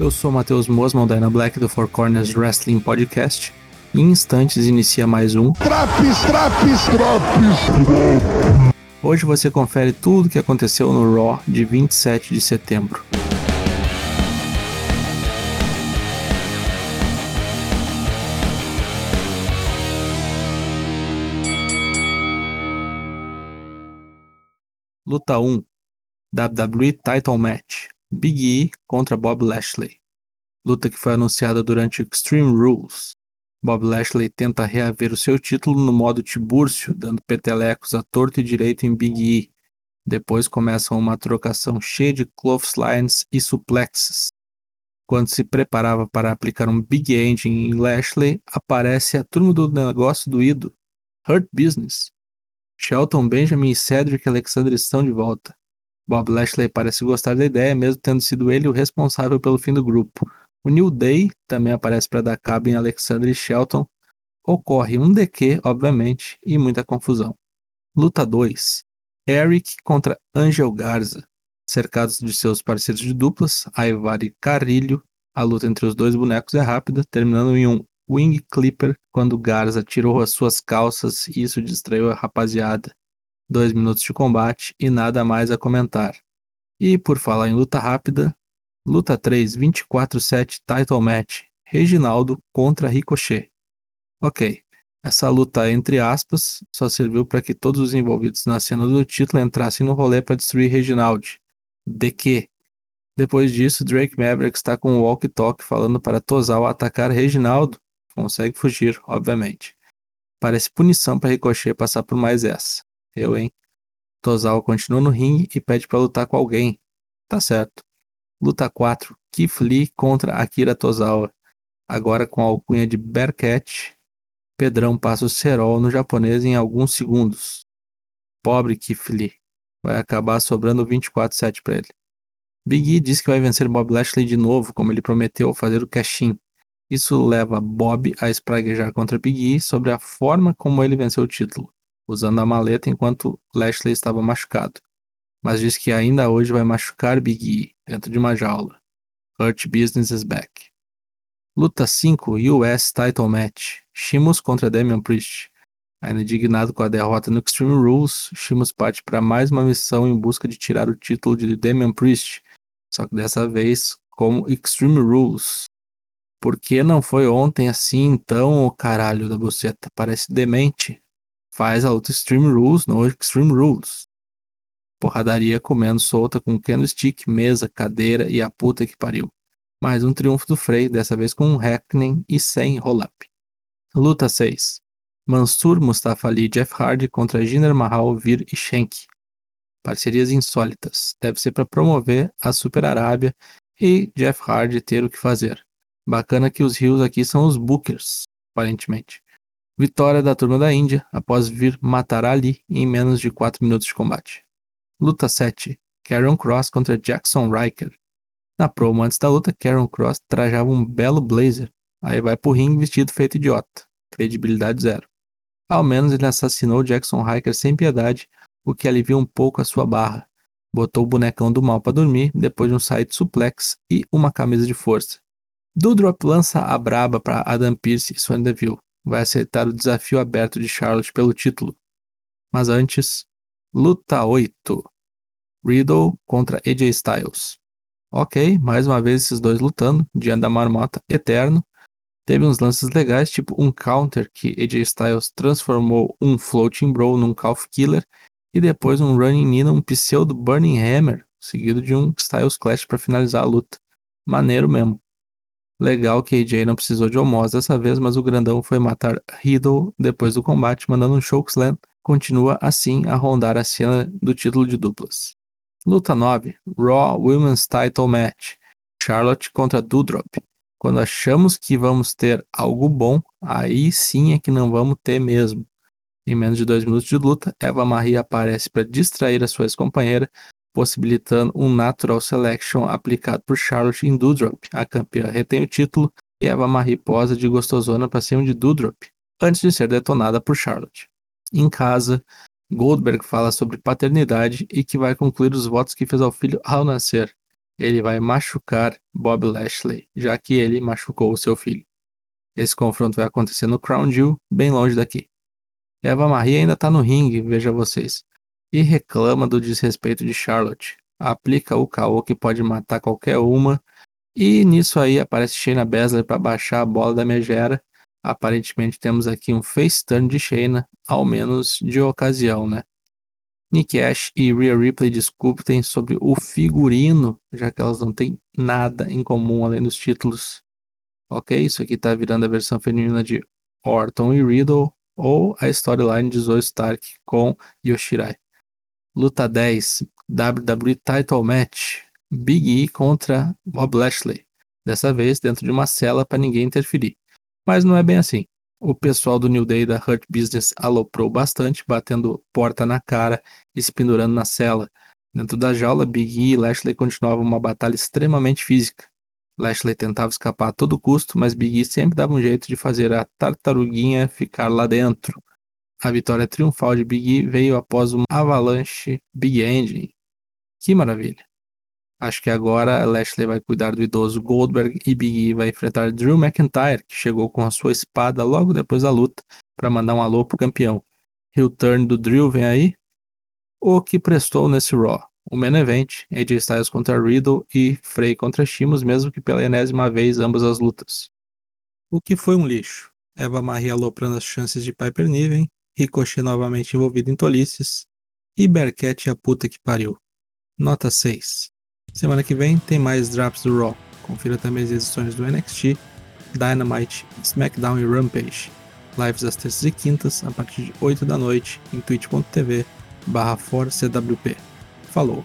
Eu sou Matheus Mosman, da Black do Four Corners Wrestling Podcast. Em instantes inicia mais um Traps, traps, traps. Hoje você confere tudo o que aconteceu no Raw de 27 de setembro. Luta 1 WWE Title Match Big E contra Bob Lashley. Luta que foi anunciada durante Extreme Rules. Bob Lashley tenta reaver o seu título no modo Tibúrcio, dando petelecos a torto e direito em Big E. Depois começam uma trocação cheia de clotheslines e suplexes. Quando se preparava para aplicar um Big Ending em Lashley, aparece a turma do negócio doído, Hurt Business. Shelton Benjamin e Cedric Alexander estão de volta. Bob Lashley parece gostar da ideia, mesmo tendo sido ele o responsável pelo fim do grupo. O New Day também aparece para dar cabo em Alexander e Shelton. Ocorre um DQ, obviamente, e muita confusão. Luta 2. Eric contra Angel Garza. Cercados de seus parceiros de duplas, Ivar e Carrilho, a luta entre os dois bonecos é rápida, terminando em um Wing Clipper quando Garza tirou as suas calças e isso distraiu a rapaziada dois minutos de combate e nada mais a comentar. E por falar em luta rápida, luta 3, 24-7 title match, Reginaldo contra Ricochet. Ok, essa luta entre aspas só serviu para que todos os envolvidos na cena do título entrassem no rolê para destruir Reginald. De que? Depois disso, Drake Maverick está com o walkie-talkie falando para Tozawa atacar Reginaldo. Consegue fugir, obviamente. Parece punição para Ricochet passar por mais essa. Eu, hein? Tozawa continua no ringue e pede para lutar com alguém. Tá certo. Luta 4. Keith Lee contra Akira Tozawa. Agora com a alcunha de Bearcat. Pedrão passa o cerol no japonês em alguns segundos. Pobre Keith Lee. Vai acabar sobrando 24-7 para ele. Big E diz que vai vencer Bob Lashley de novo, como ele prometeu ao fazer o cash-in. Isso leva Bob a espraguejar contra Big E sobre a forma como ele venceu o título usando a maleta enquanto Lashley estava machucado, mas diz que ainda hoje vai machucar Big E dentro de uma jaula. Hurt Business is back. Luta 5 US Title Match: Sheamus contra Damian Priest. Ainda indignado com a derrota no Extreme Rules, Sheamus parte para mais uma missão em busca de tirar o título de Damian Priest, só que dessa vez como Extreme Rules. Por que não foi ontem assim então, o caralho da buceta? Parece demente faz a luta Extreme Rules no Extreme Rules. Porradaria comendo solta com candlestick, mesa, cadeira e a puta que pariu. Mais um triunfo do Frey, dessa vez com um Hackney e sem roll-up. Luta 6. Mansur Mustafa Ali e Jeff Hardy contra Jinder Mahal, Vir e Shank. Parcerias insólitas. Deve ser para promover a Super Arábia e Jeff Hardy ter o que fazer. Bacana que os rios aqui são os Bookers, aparentemente. Vitória da turma da Índia após vir matar Ali em menos de 4 minutos de combate. Luta 7. Karen Cross contra Jackson Riker. Na promo antes da luta, Karen Cross trajava um belo blazer. Aí vai pro ringue vestido feito idiota. Credibilidade zero. Ao menos ele assassinou Jackson Riker sem piedade, o que alivia um pouco a sua barra. Botou o bonecão do mal para dormir, depois de um side suplex e uma camisa de força. Doudrop lança a braba para Adam Pearce e Sonya Deville vai aceitar o desafio aberto de Charlotte pelo título. Mas antes, luta 8. Riddle contra AJ Styles. Ok, mais uma vez esses dois lutando, diante da marmota eterno. Teve uns lances legais, tipo um counter que AJ Styles transformou um Floating Bro num Calf Killer e depois um Running Knee num pseudo Burning Hammer, seguido de um Styles Clash para finalizar a luta. Maneiro mesmo. Legal que AJ não precisou de Homos dessa vez, mas o grandão foi matar Riddle depois do combate, mandando um chokeslam. Continua assim a rondar a cena do título de duplas. Luta 9: Raw Women's Title Match. Charlotte contra Doudrop. Quando achamos que vamos ter algo bom, aí sim é que não vamos ter mesmo. Em menos de dois minutos de luta, Eva Marie aparece para distrair a sua ex-companheira, possibilitando um Natural Selection aplicado por Charlotte em Doudrop. A campeã retém o título e Eva Marie posa de gostosona para cima de Doudrop, antes de ser detonada por Charlotte. Em casa, Goldberg fala sobre paternidade e que vai concluir os votos que fez ao filho ao nascer. ele vai machucar Bob Lashley, já que ele machucou o seu filho. Esse confronto vai acontecer no Crown Jewel, bem longe daqui. Eva Marie ainda tá no ringue, veja vocês, e reclama do desrespeito de Charlotte. Aplica o KO que pode matar qualquer uma, e nisso aí aparece Shayna Baszler para baixar a bola da megera. Aparentemente temos aqui um face turn de Shayna, ao menos de ocasião, né? Nick Ash e Rhea Ripley discutem sobre o figurino, já que elas não têm nada em comum além dos títulos. Ok, isso aqui tá virando a versão feminina de Orton e Riddle, ou a storyline de Zoe Stark com Yoshirai. Luta 10, WWE Title Match, Big E contra Bob Lashley. Dessa vez dentro de uma cela para ninguém interferir. Mas não é bem assim. O pessoal do New Day da Hurt Business aloprou bastante, batendo porta na cara e se pendurando na cela. Dentro da jaula, Big E e Lashley continuavam uma batalha extremamente física. Lashley tentava escapar a todo custo, mas Big E sempre dava um jeito de fazer a tartaruguinha ficar lá dentro. A vitória triunfal de Big E veio após uma avalanche Big Engine. Que maravilha! Acho que agora Lashley vai cuidar do idoso Goldberg e Big E vai enfrentar Drew McIntyre, que chegou com a sua espada logo depois da luta para mandar um alô pro campeão. Heel turn do Drew vem aí? O que prestou nesse Raw? O main event, AJ Styles contra Riddle e Frey contra Shimos, mesmo que pela enésima vez ambas as lutas. O que foi um lixo? Eva Marie aloprando as chances de Piper Niven, Ricochet novamente envolvido em tolices e Berket a puta que pariu. Nota 6. Semana que vem tem mais drops do Raw. Confira também as edições do NXT, Dynamite, SmackDown e Rampage. Lives às terças e quintas, a partir de 8 da noite, em twitch.tv barra Falou!